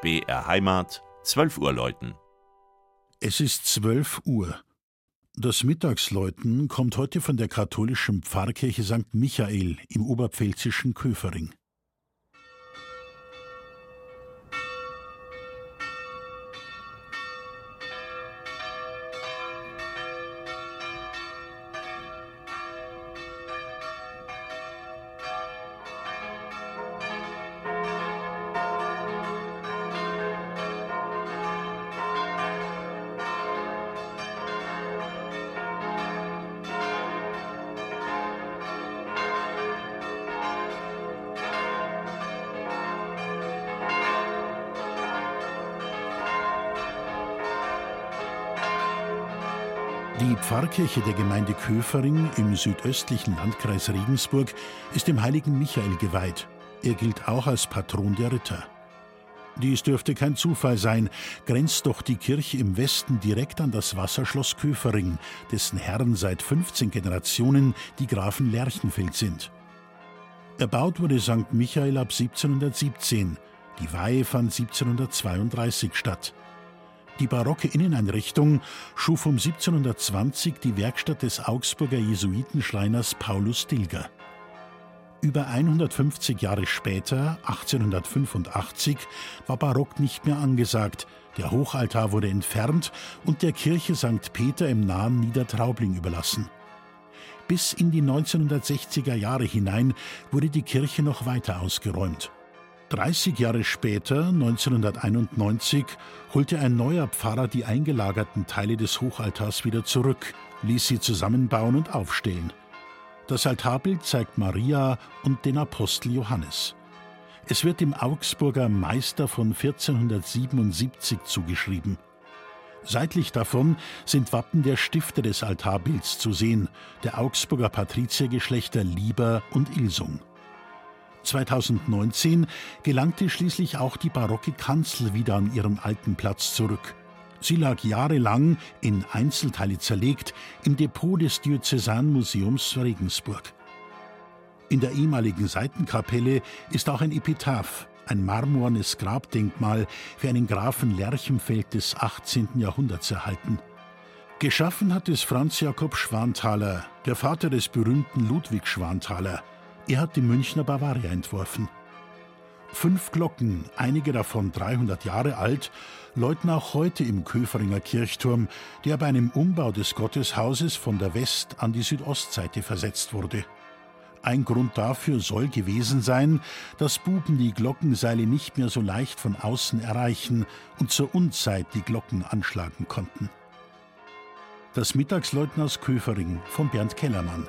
BR Heimat, 12 Uhr läuten. Es ist 12 Uhr. Das Mittagsläuten kommt heute von der katholischen Pfarrkirche St. Michael im oberpfälzischen Köfering. Die Pfarrkirche der Gemeinde Köfering im südöstlichen Landkreis Regensburg ist dem heiligen Michael geweiht. Er gilt auch als Patron der Ritter. Dies dürfte kein Zufall sein, grenzt doch die Kirche im Westen direkt an das Wasserschloss Köfering, dessen Herren seit 15 Generationen die Grafen Lerchenfeld sind. Erbaut wurde St. Michael ab 1717, die Weihe fand 1732 statt. Die barocke Inneneinrichtung schuf um 1720 die Werkstatt des Augsburger Jesuitenschreiners Paulus Dilger. Über 150 Jahre später, 1885, war Barock nicht mehr angesagt. Der Hochaltar wurde entfernt und der Kirche St. Peter im nahen Niedertraubling überlassen. Bis in die 1960er Jahre hinein wurde die Kirche noch weiter ausgeräumt. 30 Jahre später, 1991, holte ein neuer Pfarrer die eingelagerten Teile des Hochaltars wieder zurück, ließ sie zusammenbauen und aufstellen. Das Altarbild zeigt Maria und den Apostel Johannes. Es wird dem Augsburger Meister von 1477 zugeschrieben. Seitlich davon sind Wappen der Stifter des Altarbilds zu sehen, der Augsburger Patriziergeschlechter Lieber und Ilsung. 2019 gelangte schließlich auch die barocke Kanzel wieder an ihren alten Platz zurück. Sie lag jahrelang, in Einzelteile zerlegt, im Depot des Diözesanmuseums Regensburg. In der ehemaligen Seitenkapelle ist auch ein Epitaph, ein marmornes Grabdenkmal für einen Grafen Lerchenfeld des 18. Jahrhunderts erhalten. Geschaffen hat es Franz Jakob Schwanthaler, der Vater des berühmten Ludwig Schwanthaler. Er hat die Münchner Bavaria entworfen. Fünf Glocken, einige davon 300 Jahre alt, läuten auch heute im Köferinger Kirchturm, der bei einem Umbau des Gotteshauses von der West- an die Südostseite versetzt wurde. Ein Grund dafür soll gewesen sein, dass Buben die Glockenseile nicht mehr so leicht von außen erreichen und zur Unzeit die Glocken anschlagen konnten. Das Mittagsläuten aus Köfering von Bernd Kellermann.